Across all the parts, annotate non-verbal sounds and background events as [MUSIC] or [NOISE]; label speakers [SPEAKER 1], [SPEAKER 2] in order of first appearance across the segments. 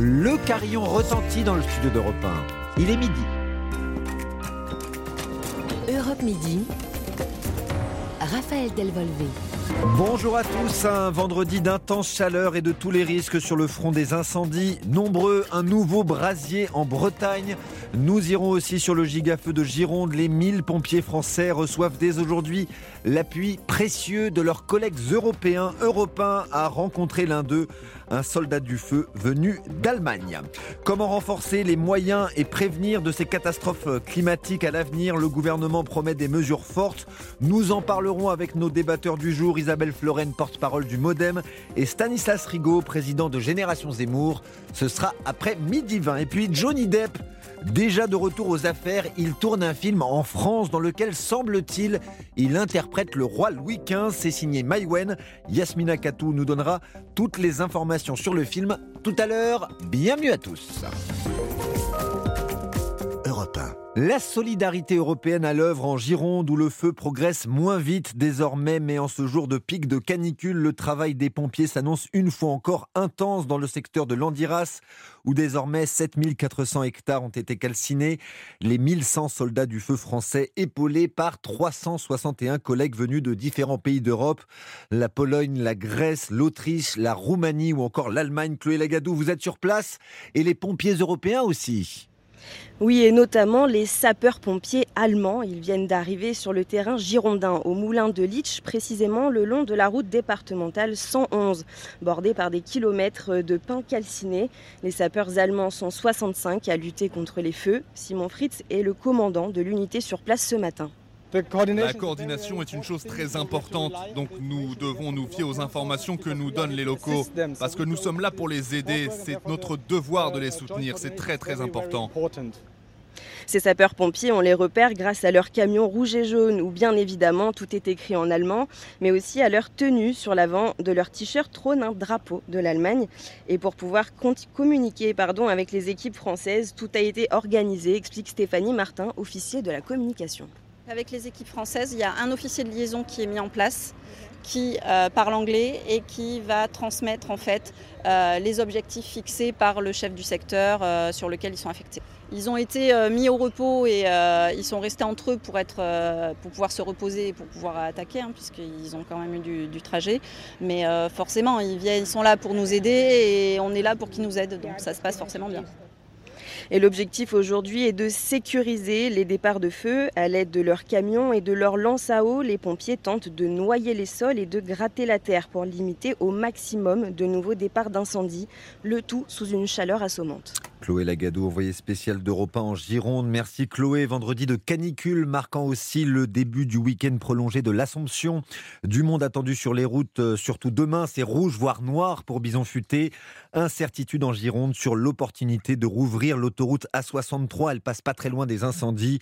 [SPEAKER 1] Le carillon retentit dans le studio d'Europe 1. Il est midi.
[SPEAKER 2] Europe Midi. Raphaël Delvolvé.
[SPEAKER 1] Bonjour à tous, un vendredi d'intense chaleur et de tous les risques sur le front des incendies. Nombreux, un nouveau brasier en Bretagne. Nous irons aussi sur le gigafeu de Gironde. Les 1000 pompiers français reçoivent dès aujourd'hui l'appui précieux de leurs collègues européens. Européens a rencontré l'un d'eux, un soldat du feu venu d'Allemagne. Comment renforcer les moyens et prévenir de ces catastrophes climatiques à l'avenir? Le gouvernement promet des mesures fortes. Nous en parlerons avec nos débatteurs du jour, Isabelle Floren, porte-parole du Modem, et Stanislas Rigaud, président de Génération Zemmour. Ce sera après midi 20. Et puis Johnny Depp Déjà de retour aux affaires, il tourne un film en France dans lequel, semble-t-il, il interprète le roi Louis XV. C'est signé Maïwen. Yasmina Katou nous donnera toutes les informations sur le film tout à l'heure. Bienvenue à tous. Europe la solidarité européenne à l'œuvre en Gironde où le feu progresse moins vite désormais, mais en ce jour de pic de canicule, le travail des pompiers s'annonce une fois encore intense dans le secteur de l'Andiras où désormais 7400 hectares ont été calcinés. Les 1100 soldats du feu français épaulés par 361 collègues venus de différents pays d'Europe, la Pologne, la Grèce, l'Autriche, la Roumanie ou encore l'Allemagne. Chloé Lagadou, vous êtes sur place et les pompiers européens aussi.
[SPEAKER 3] Oui, et notamment les sapeurs-pompiers allemands. Ils viennent d'arriver sur le terrain girondin, au moulin de Litsch, précisément le long de la route départementale 111, bordée par des kilomètres de pins calcinés. Les sapeurs allemands sont 65 à lutter contre les feux. Simon Fritz est le commandant de l'unité sur place ce matin.
[SPEAKER 4] La coordination est une chose très importante, donc nous devons nous fier aux informations que nous donnent les locaux, parce que nous sommes là pour les aider, c'est notre devoir de les soutenir, c'est très très important.
[SPEAKER 3] Ces sapeurs-pompiers, on les repère grâce à leurs camions rouges et jaunes, où bien évidemment tout est écrit en allemand, mais aussi à leur tenue sur l'avant de leur t-shirt trône un drapeau de l'Allemagne. Et pour pouvoir communiquer pardon, avec les équipes françaises, tout a été organisé, explique Stéphanie Martin, officier de la communication.
[SPEAKER 5] Avec les équipes françaises, il y a un officier de liaison qui est mis en place qui euh, parle anglais et qui va transmettre en fait euh, les objectifs fixés par le chef du secteur euh, sur lequel ils sont affectés. Ils ont été mis au repos et ils sont restés entre eux pour, être, pour pouvoir se reposer et pour pouvoir attaquer, hein, puisqu'ils ont quand même eu du, trajet. Mais forcément, ils, ils sont là pour nous aider et on est là pour qu'ils nous aident, donc ça se passe forcément bien.
[SPEAKER 3] Et l'objectif aujourd'hui est de sécuriser les départs de feu à l'aide de leurs camions et de leurs lances à eau. Les pompiers tentent de noyer les sols et de gratter la terre pour limiter au maximum de nouveaux départs d'incendie, le tout sous une chaleur assommante.
[SPEAKER 1] Chloé Lagadou, envoyée spéciale d'Europa en Gironde. Merci Chloé. Vendredi de canicule marquant aussi le début du week-end prolongé de l'Assomption. Du monde attendu sur les routes, euh, surtout demain, c'est rouge voire noir pour Bison Futé. Incertitude en Gironde sur l'opportunité de rouvrir l'autoroute A63. Elle passe pas très loin des incendies.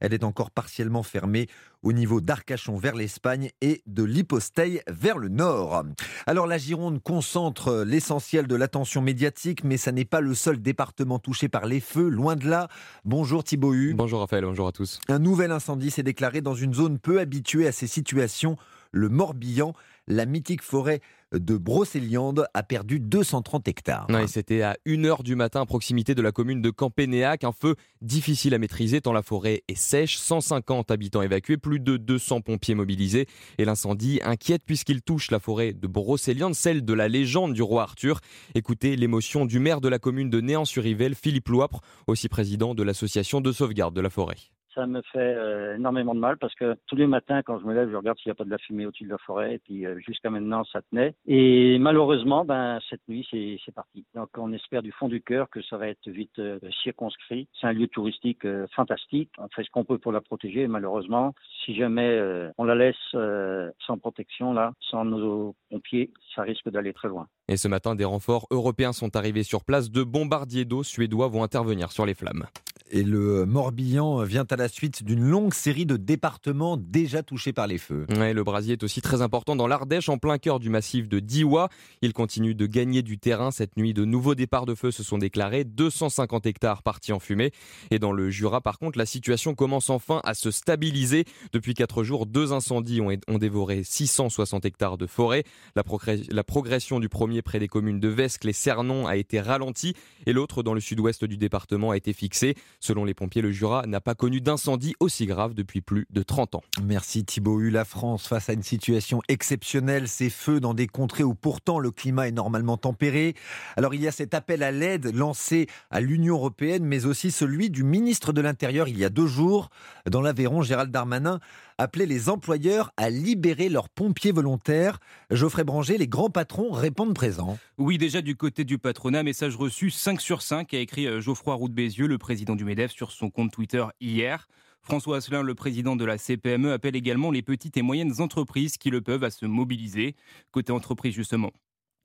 [SPEAKER 1] Elle est encore partiellement fermée au niveau d'Arcachon vers l'Espagne et de l'Hyposteil vers le nord. Alors la Gironde concentre l'essentiel de l'attention médiatique, mais ça n'est pas le seul département touché par les feux, loin de là. Bonjour Thibaut Hu.
[SPEAKER 6] Bonjour Raphaël, bonjour à tous.
[SPEAKER 1] Un nouvel incendie s'est déclaré dans une zone peu habituée à ces situations, le Morbihan la mythique forêt de Brocéliande a perdu 230 hectares.
[SPEAKER 6] C'était à 1h du matin à proximité de la commune de Campénéac. Un feu difficile à maîtriser tant la forêt est sèche. 150 habitants évacués, plus de 200 pompiers mobilisés. Et l'incendie inquiète puisqu'il touche la forêt de Brocéliande, celle de la légende du roi Arthur. Écoutez l'émotion du maire de la commune de Néant-sur-Yvel, Philippe Loipre, aussi président de l'association de sauvegarde de la forêt
[SPEAKER 7] ça me fait euh, énormément de mal parce que tous les matins, quand je me lève, je regarde s'il n'y a pas de la fumée au-dessus de la forêt. Et puis euh, jusqu'à maintenant, ça tenait. Et malheureusement, ben cette nuit, c'est parti. Donc on espère du fond du cœur que ça va être vite euh, circonscrit. C'est un lieu touristique fantastique. On fait ce qu'on peut pour la protéger. Malheureusement, si jamais on la laisse sans protection là, sans nos pompiers, ça risque d'aller très loin.
[SPEAKER 6] Et ce matin, des renforts européens sont arrivés sur place. De bombardiers d'eau suédois vont intervenir sur les flammes.
[SPEAKER 1] Et le Morbihan vient à la suite d'une longue série de départements déjà touchés par les feux.
[SPEAKER 6] le brasier est aussi très important dans l'Ardèche, en plein cœur du massif de Diwa. Il continue de gagner du terrain. Cette nuit, de nouveaux départs de feu se sont déclarés. 250 hectares partis en fumée. Et dans le Jura, par contre, la situation commence enfin à se stabiliser. Depuis quatre jours, deux incendies ont, dévoré 660 hectares de forêt. La, progression du premier près des communes de Vescle et Cernon a été ralentie et l'autre dans le sud-ouest du département a été fixée. Selon les pompiers, le Jura n'a pas connu d'incendie aussi grave depuis plus de 30 ans.
[SPEAKER 1] Merci Thibault La France face à une situation exceptionnelle, ces feux dans des contrées où pourtant le climat est normalement tempéré. Alors il y a cet appel à l'aide lancé à l'Union européenne, mais aussi celui du ministre de l'Intérieur il y a deux jours. Dans l'Aveyron, Gérald Darmanin appelait les employeurs à libérer leurs pompiers volontaires. Geoffrey Branger, les grands patrons répondent présents.
[SPEAKER 2] Oui, déjà du côté du patronat, message reçu 5 sur 5, a écrit euh, Geoffroy Roux Bézieux, le président du MEDEF, sur son compte Twitter hier. François Asselin, le président de la CPME, appelle également les petites et moyennes entreprises qui le peuvent à se mobiliser. Côté entreprise, justement,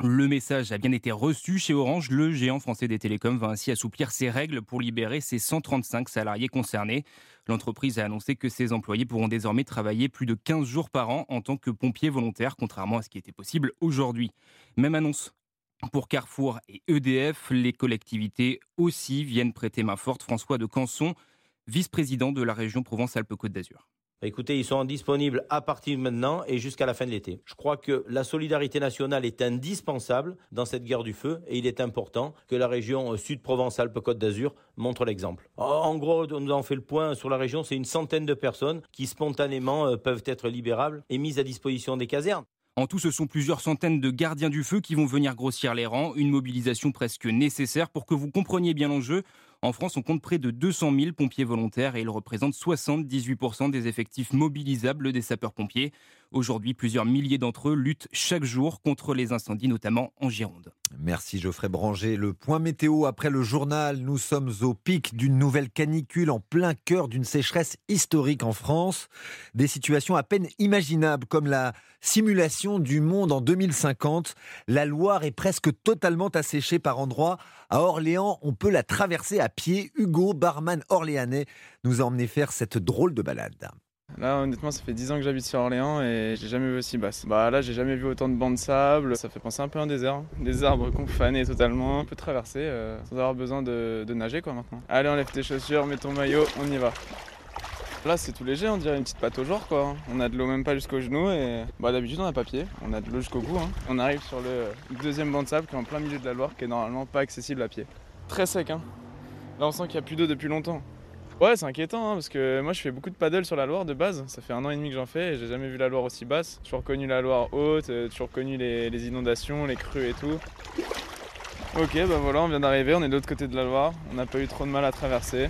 [SPEAKER 2] le message a bien été reçu chez Orange. Le géant français des télécoms va ainsi assouplir ses règles pour libérer ses 135 salariés concernés. L'entreprise a annoncé que ses employés pourront désormais travailler plus de 15 jours par an en tant que pompiers volontaires, contrairement à ce qui était possible aujourd'hui. Même annonce pour Carrefour et EDF, les collectivités aussi viennent prêter main forte. François de Canson, vice-président de la région Provence-Alpes-Côte d'Azur.
[SPEAKER 8] Bah, écoutez, ils sont disponibles à partir de maintenant et jusqu'à la fin de l'été. Je crois que la solidarité nationale est indispensable dans cette guerre du feu et il est important que la région Sud-Provence-Alpes-Côte d'Azur montre l'exemple. En gros, nous avons fait le point sur la région, c'est une centaine de personnes qui spontanément euh, peuvent être libérables et mises à disposition des casernes.
[SPEAKER 2] En tout, ce sont plusieurs centaines de gardiens du feu qui vont venir grossir les rangs, une mobilisation presque nécessaire pour que vous compreniez bien l'enjeu. En France, on compte près de 200 000 pompiers volontaires et ils représentent 78% des effectifs mobilisables des sapeurs-pompiers. Aujourd'hui, plusieurs milliers d'entre eux luttent chaque jour contre les incendies, notamment en Gironde.
[SPEAKER 1] Merci Geoffrey Branger. Le point météo après le journal. Nous sommes au pic d'une nouvelle canicule en plein cœur d'une sécheresse historique en France. Des situations à peine imaginables comme la simulation du monde en 2050. La Loire est presque totalement asséchée par endroits. À Orléans, on peut la traverser à pied. Hugo, barman orléanais, nous a emmené faire cette drôle de balade.
[SPEAKER 9] Là, honnêtement, ça fait 10 ans que j'habite sur Orléans et j'ai jamais vu aussi basse. Bah là, j'ai jamais vu autant de bancs de sable. Ça fait penser un peu à un désert. Des arbres confanés totalement. On peut traverser euh, sans avoir besoin de, nager quoi maintenant. Allez, enlève tes chaussures, mets ton maillot, on y va. Là, c'est tout léger, on dirait une petite pâte au genre quoi. On a de l'eau même pas jusqu'au genou et bah d'habitude on a pas pied. On a de l'eau jusqu'au bout. Hein. On arrive sur le deuxième banc de sable qui est en plein milieu de la Loire, qui est normalement pas accessible à pied. Très sec, hein. Là, on sent qu'il n'y a plus d'eau depuis longtemps. Ouais, c'est inquiétant hein, parce que moi je fais beaucoup de paddle sur la Loire de base. Ça fait un an et demi que j'en fais et j'ai jamais vu la Loire aussi basse. J'ai toujours connu la Loire haute, euh, toujours connu les, les, inondations, les crues et tout. Ok, bah voilà, on vient d'arriver, on est de l'autre côté de la Loire. On n'a pas eu trop de mal à traverser.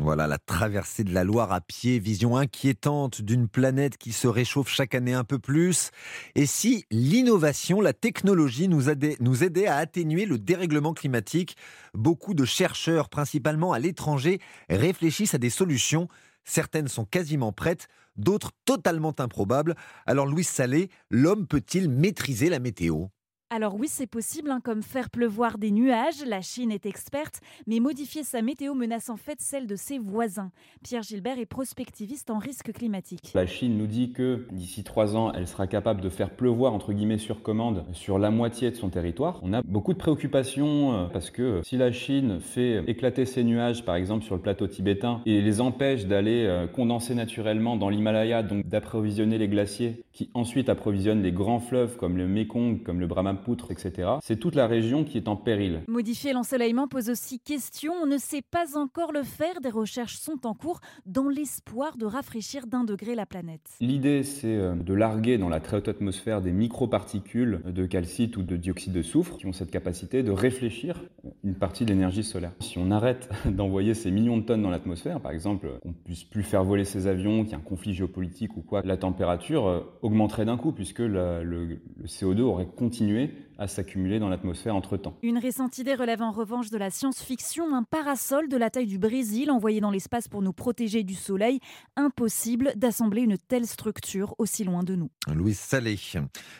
[SPEAKER 1] Voilà la traversée de la Loire à pied, vision inquiétante d'une planète qui se réchauffe chaque année un peu plus. Et si l'innovation, la technologie nous aidait, à atténuer le dérèglement climatique, beaucoup de chercheurs, principalement à l'étranger, réfléchissent à des solutions. Certaines sont quasiment prêtes, d'autres totalement improbables. Alors Louis Salé, l'homme peut-il maîtriser la météo?
[SPEAKER 10] Alors oui, c'est possible, hein, comme faire pleuvoir des nuages, la Chine est experte, mais modifier sa météo menace en fait celle de ses voisins. Pierre Gilbert est prospectiviste en risque climatique.
[SPEAKER 11] La Chine nous dit que d'ici trois ans, elle sera capable de faire pleuvoir, entre guillemets, sur commande, sur la moitié de son territoire. On a beaucoup de préoccupations euh, parce que si la Chine fait éclater ses nuages, par exemple sur le plateau tibétain, et les empêche d'aller euh, condenser naturellement dans l'Himalaya, donc d'approvisionner les glaciers, qui ensuite approvisionnent les grands fleuves comme le Mekong, comme le Brahmaputra, poutre, etc. C'est toute la région qui est en péril.
[SPEAKER 10] Modifier l'ensoleillement pose aussi question. On ne sait pas encore le faire. Des recherches sont en cours dans l'espoir de rafraîchir d'un degré la planète.
[SPEAKER 11] L'idée, c'est euh, de larguer dans la très haute atmosphère des microparticules de calcite ou de dioxyde de soufre qui ont cette capacité de réfléchir une partie de l'énergie solaire. Si on arrête [LAUGHS] d'envoyer ces millions de tonnes dans l'atmosphère, par exemple, qu'on puisse plus faire voler ces avions, qu'il y ait un conflit géopolitique ou quoi, la température euh, augmenterait d'un coup puisque le, le CO2 aurait continué à s'accumuler dans l'atmosphère entre-temps.
[SPEAKER 10] Une récente idée relève en revanche de la science-fiction, un parasol de la taille du Brésil envoyé dans l'espace pour nous protéger du soleil. Impossible d'assembler une telle structure aussi loin de nous.
[SPEAKER 1] Louis Salé.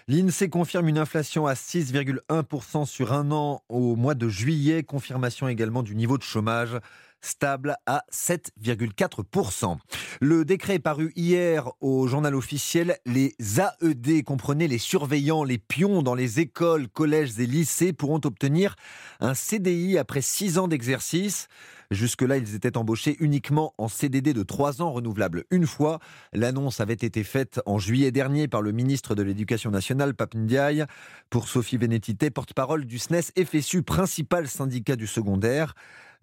[SPEAKER 1] L'INSEE confirme une inflation à 6,1% sur un an au mois de juillet. Confirmation également du niveau de chômage. Stable à 7,4%. Le décret paru hier au journal officiel. Les AED, comprenez les surveillants, les pions dans les écoles, collèges et lycées, pourront obtenir un CDI après six ans d'exercice. Jusque-là, ils étaient embauchés uniquement en CDD de trois ans renouvelable une fois. L'annonce avait été faite en juillet dernier par le ministre de l'Éducation nationale, Ndiaye. Pour Sophie Vénétité, porte-parole du SNES FSU, principal syndicat du secondaire.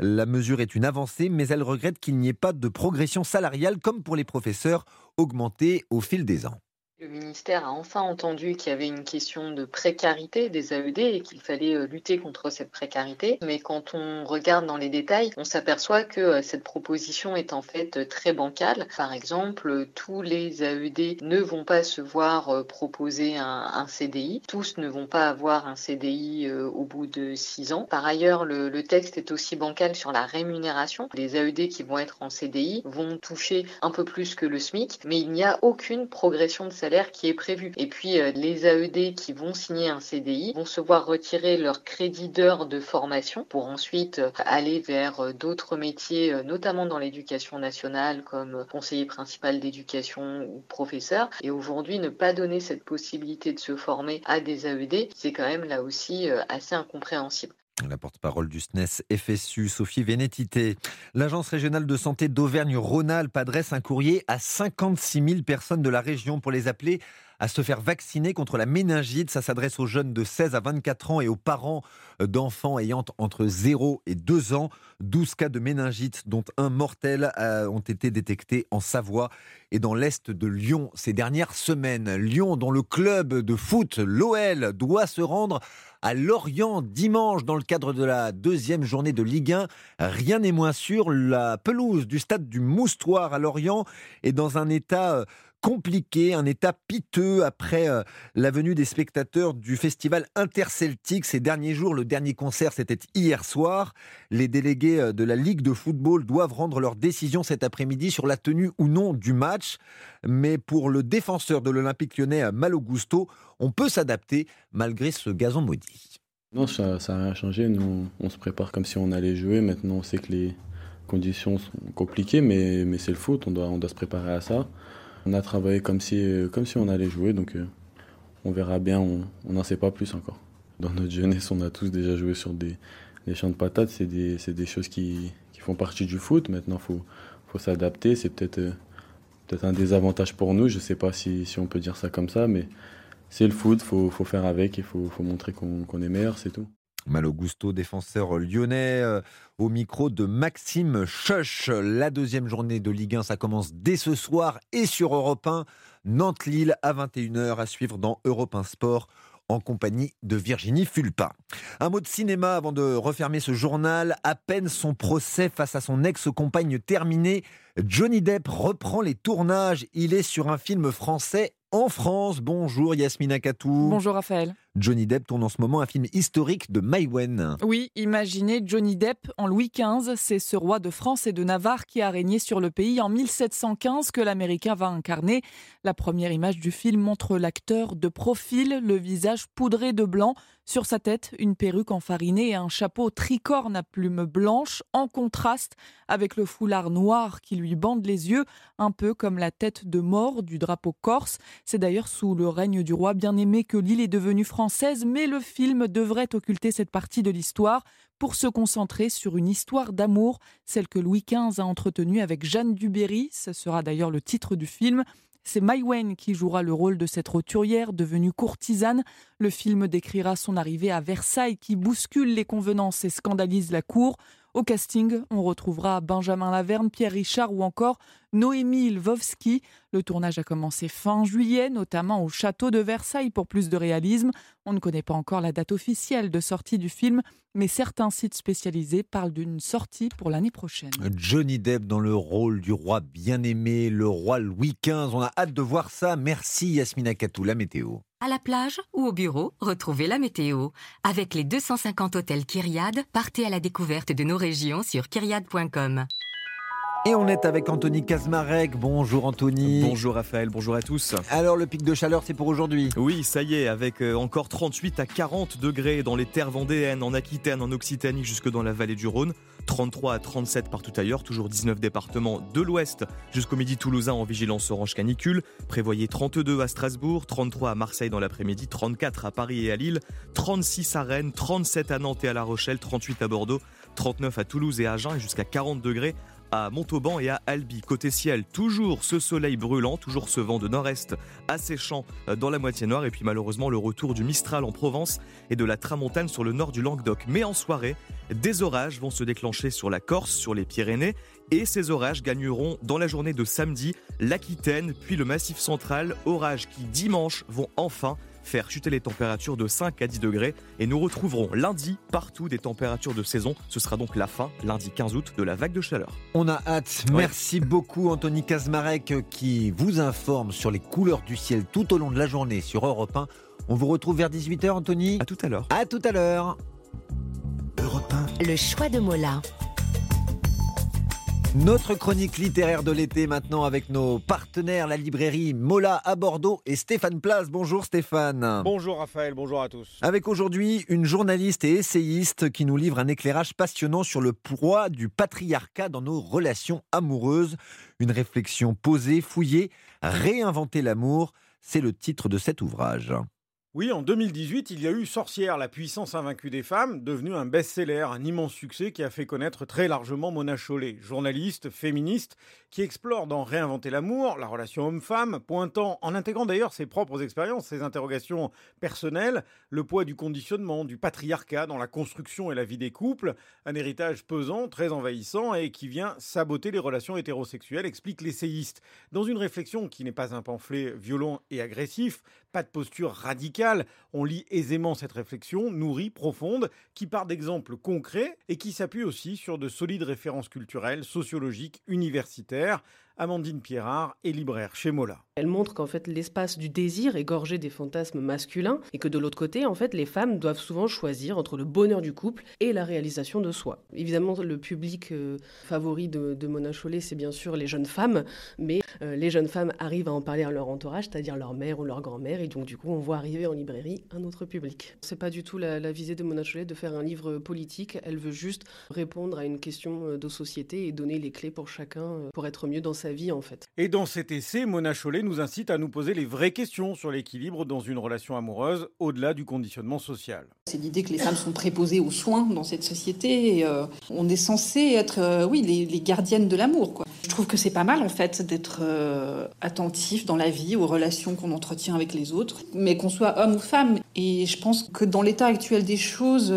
[SPEAKER 1] La mesure est une avancée, mais elle regrette qu'il n'y ait pas de progression salariale comme pour les professeurs augmentée au fil des ans.
[SPEAKER 12] Le ministère a enfin entendu qu'il y avait une question de précarité des AED et qu'il fallait euh, lutter contre cette précarité. Mais quand on regarde dans les détails, on s'aperçoit que euh, cette proposition est en fait euh, très bancale. Par exemple, tous les AED ne vont pas se voir proposer un, CDI. Tous ne vont pas avoir un CDI au bout de six ans. Par ailleurs, le, le texte est aussi bancal sur la rémunération. Les AED qui vont être en CDI vont toucher un peu plus que le SMIC, mais il n'y a aucune progression de salaire qui est prévu. Et puis euh, les AED qui vont signer un CDI vont se voir retirer leur crédit d'heure de formation pour ensuite euh, aller vers euh, d'autres métiers, notamment dans l'éducation nationale comme conseiller principal d'éducation ou professeur. Et aujourd'hui, ne pas donner cette possibilité de se former à des AED, c'est quand même là aussi assez incompréhensible.
[SPEAKER 1] La porte-parole du SNES FSU, Sophie Vénétité. L'Agence régionale de santé d'Auvergne-Rhône-Alpes adresse un courrier à 56 000 personnes de la région pour les appeler à se faire vacciner contre la méningite. Ça s'adresse aux jeunes de 16 à 24 ans et aux parents d'enfants ayant entre 0 et 2 ans. 12 cas de méningite, dont un mortel, ont été détectés en Savoie et dans l'est de Lyon ces dernières semaines. Lyon, dont le club de foot, l'OL, doit se rendre à Lorient dimanche dans le cadre de la deuxième journée de Ligue 1. Rien n'est moins sûr, la pelouse du stade du Moustoir à Lorient est dans un état euh, compliqué, un état piteux après euh, la venue des spectateurs du festival interceltique ces derniers jours. Le dernier concert, c'était hier soir. Les délégués euh, de la Ligue de football doivent rendre leur décision cet après-midi sur la tenue ou non du match. Mais pour le défenseur de l'Olympique lyonnais, Malo Gusto, on peut s'adapter malgré ce gazon maudit.
[SPEAKER 13] Non, ça n'a rien changé. Nous, on se prépare comme si on allait jouer. Maintenant, on sait que les conditions sont compliquées, mais, mais c'est le foot. On doit, on doit se préparer à ça. On a travaillé comme si, comme si on allait jouer, donc euh, on verra bien, on n'en sait pas plus encore. Dans notre jeunesse, on a tous déjà joué sur des, champs de patates, c'est des, des, choses qui, qui, font partie du foot. Maintenant, il faut, faut s'adapter, c'est peut-être euh, peut un désavantage pour nous, je ne sais pas si, si, on peut dire ça comme ça, mais c'est le foot, il faut, faut, faire avec, il faut, faut montrer qu'on est meilleur, c'est tout.
[SPEAKER 1] Malo Gusto, défenseur lyonnais, euh, au micro de Maxime Chuch. La deuxième journée de Ligue 1, ça commence dès ce soir et sur Europe 1. Nantes-Lille à 21h à suivre dans Europe 1 Sport en compagnie de Virginie Fulpa. Un mot de cinéma avant de refermer ce journal. À peine son procès face à son ex-compagne terminé, Johnny Depp reprend les tournages. Il est sur un film français en France. Bonjour Yasmina Katou.
[SPEAKER 14] Bonjour Raphaël.
[SPEAKER 1] Johnny Depp tourne en ce moment un film historique de Maïwen.
[SPEAKER 14] Oui, imaginez Johnny Depp en Louis XV. C'est ce roi de France et de Navarre qui a régné sur le pays en 1715 que l'Américain va incarner. La première image du film montre l'acteur de profil, le visage poudré de blanc. Sur sa tête, une perruque enfarinée et un chapeau tricorne à plumes blanches, en contraste avec le foulard noir qui lui bande les yeux, un peu comme la tête de mort du drapeau corse. C'est d'ailleurs sous le règne du roi bien-aimé que l'île est devenue française, mais le film devrait occulter cette partie de l'histoire pour se concentrer sur une histoire d'amour, celle que Louis XV a entretenue avec Jeanne Duberry. Ce sera d'ailleurs le titre du film. C'est Maïwen qui jouera le rôle de cette roturière devenue courtisane. Le film décrira son arrivée à Versailles qui bouscule les convenances et scandalise la cour. Au casting, on retrouvera Benjamin Laverne, Pierre Richard ou encore Noémie Lvovsky. Le tournage a commencé fin juillet, notamment au château de Versailles pour plus de réalisme. On ne connaît pas encore la date officielle de sortie du film, mais certains sites spécialisés parlent d'une sortie pour l'année prochaine.
[SPEAKER 1] Johnny Depp dans le rôle du roi bien-aimé, le roi Louis XV. On a hâte de voir ça. Merci Yasmina Katou, la météo.
[SPEAKER 15] À la plage ou au bureau, retrouvez la météo. Avec les 250 hôtels Kyriade, partez à la découverte de nos régions sur kyriade.com.
[SPEAKER 1] Et on est avec Anthony Kazmarek. Bonjour Anthony.
[SPEAKER 16] Bonjour Raphaël, bonjour à tous.
[SPEAKER 1] Alors le pic de chaleur c'est pour aujourd'hui
[SPEAKER 16] Oui, ça y est, avec euh, encore 38 à 40 degrés dans les terres vendéennes, en Aquitaine, en Occitanie, jusque dans la vallée du Rhône. 33 à 37 partout ailleurs, toujours 19 départements de l'ouest jusqu'au midi toulousain en vigilance orange canicule. Prévoyez 32 à Strasbourg, 33 à Marseille dans l'après-midi, 34 à Paris et à Lille, 36 à Rennes, 37 à Nantes et à La Rochelle, 38 à Bordeaux, 39 à Toulouse et à Agen et jusqu'à 40 degrés à Montauban et à Albi. Côté ciel, toujours ce soleil brûlant, toujours ce vent de nord-est asséchant euh, dans la moitié nord et puis malheureusement le retour du Mistral en Provence et de la Tramontane sur le nord du Languedoc. Mais en soirée, des orages vont se déclencher sur la Corse, sur les Pyrénées et ces orages gagneront dans la journée de samedi l'Aquitaine puis le Massif central, orages qui dimanche vont enfin faire chuter les températures de 5 à 10 degrés et nous retrouverons lundi partout des températures de saison. Ce sera donc la fin, lundi 15 août, de la vague de chaleur.
[SPEAKER 1] On a hâte. Merci beaucoup Anthony Kazmarek qui vous informe sur les couleurs du ciel tout au long de la journée sur Europe 1. On vous retrouve vers 18h Anthony.
[SPEAKER 16] À tout à l'heure.
[SPEAKER 1] À tout à l'heure.
[SPEAKER 15] Le choix de Mola.
[SPEAKER 1] Notre chronique littéraire de l'été maintenant avec nos partenaires, la librairie Mola à Bordeaux et Stéphane Place. Bonjour Stéphane.
[SPEAKER 17] Bonjour Raphaël, bonjour à tous.
[SPEAKER 1] Avec aujourd'hui une journaliste et essayiste qui nous livre un éclairage passionnant sur le poids du patriarcat dans nos relations amoureuses. Une réflexion posée, fouillée, réinventer l'amour, c'est le titre de cet ouvrage.
[SPEAKER 17] Oui, en 2018, il y a eu Sorcière, la puissance invaincue des femmes, devenu un best-seller, un immense succès qui a fait connaître très largement Mona Chollet, journaliste, féministe, qui explore dans Réinventer l'amour la relation homme-femme, pointant, en intégrant d'ailleurs ses propres expériences, ses interrogations personnelles, le poids du conditionnement, du patriarcat dans la construction et la vie des couples, un héritage pesant, très envahissant et qui vient saboter les relations hétérosexuelles, explique l'essayiste. Dans une réflexion qui n'est pas un pamphlet violent et agressif, pas de posture radicale. On lit aisément cette réflexion, nourrie, profonde, qui part d'exemples concrets et qui s'appuie aussi sur de solides références culturelles, sociologiques, universitaires. Amandine Pierrard est libraire chez Mola.
[SPEAKER 18] Elle montre qu'en fait l'espace du désir est gorgé des fantasmes masculins et que de l'autre côté, en fait, les femmes doivent souvent choisir entre le bonheur du couple et la réalisation de soi. Évidemment, le public euh, favori de, Mona Chollet, c'est bien sûr les jeunes femmes, mais euh, les jeunes femmes arrivent à en parler à leur entourage, c'est-à-dire leur mère ou leur grand-mère, et donc du coup, on voit arriver en librairie un autre public. C'est pas du tout la, visée de Mona Chollet de faire un livre politique. Elle veut juste répondre à une question euh, de société et donner les clés pour chacun pour être mieux dans sa vie en fait.
[SPEAKER 17] Et dans cet essai, Mona Chollet nous incite à nous poser les vraies questions sur l'équilibre dans une relation amoureuse au-delà du conditionnement social.
[SPEAKER 19] C'est l'idée que les femmes sont préposées aux soins dans cette société. Et, euh, on est censé être, euh, oui, les, gardiennes de l'amour. Quoi. Je trouve que c'est pas mal en fait d'être euh, attentif dans la vie aux relations qu'on entretient avec les autres, mais qu'on soit homme ou femme. Et je pense que dans l'état actuel des choses,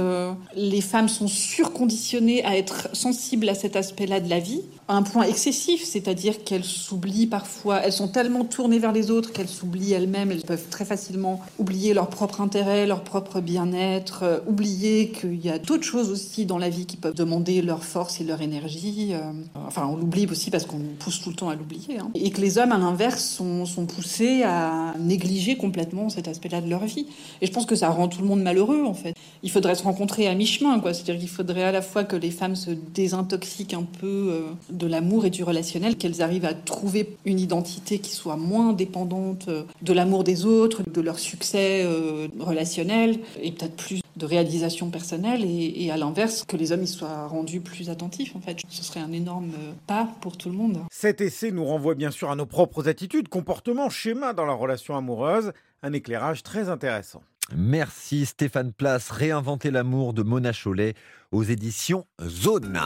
[SPEAKER 19] les femmes sont surconditionnées à être sensibles à cet aspect-là de la vie un point excessif, c'est-à-dire qu'elles s'oublient parfois, elles sont tellement tournées vers les autres qu'elles s'oublient elles-mêmes, elles peuvent très facilement oublier leur propre intérêt, leur propre bien-être, euh, oublier qu'il y a d'autres choses aussi dans la vie qui peuvent demander leur force et leur énergie. Euh, enfin, on l'oublie aussi parce qu'on pousse tout le temps à l'oublier. Hein. Et que les hommes, à l'inverse, sont, poussés à négliger complètement cet aspect-là de leur vie. Et je pense que ça rend tout le monde malheureux, en fait. Il faudrait se rencontrer à mi-chemin, quoi. C'est-à-dire qu'il faudrait à la fois que les femmes se désintoxiquent un peu euh, de l'amour et du relationnel, qu'elles arrivent à trouver une identité qui soit moins dépendante euh, de l'amour des autres, de leur succès euh, relationnel, et peut-être plus de réalisation personnelle, et, à l'inverse, que les hommes y soient rendus plus attentifs. En fait, ce serait un énorme euh, pas pour tout le monde.
[SPEAKER 17] Cet essai nous renvoie bien sûr à nos propres attitudes, comportements, schémas dans la relation amoureuse, un éclairage très intéressant.
[SPEAKER 1] Merci Stéphane Place, Réinventer l'amour de Mona Chollet aux éditions Zone.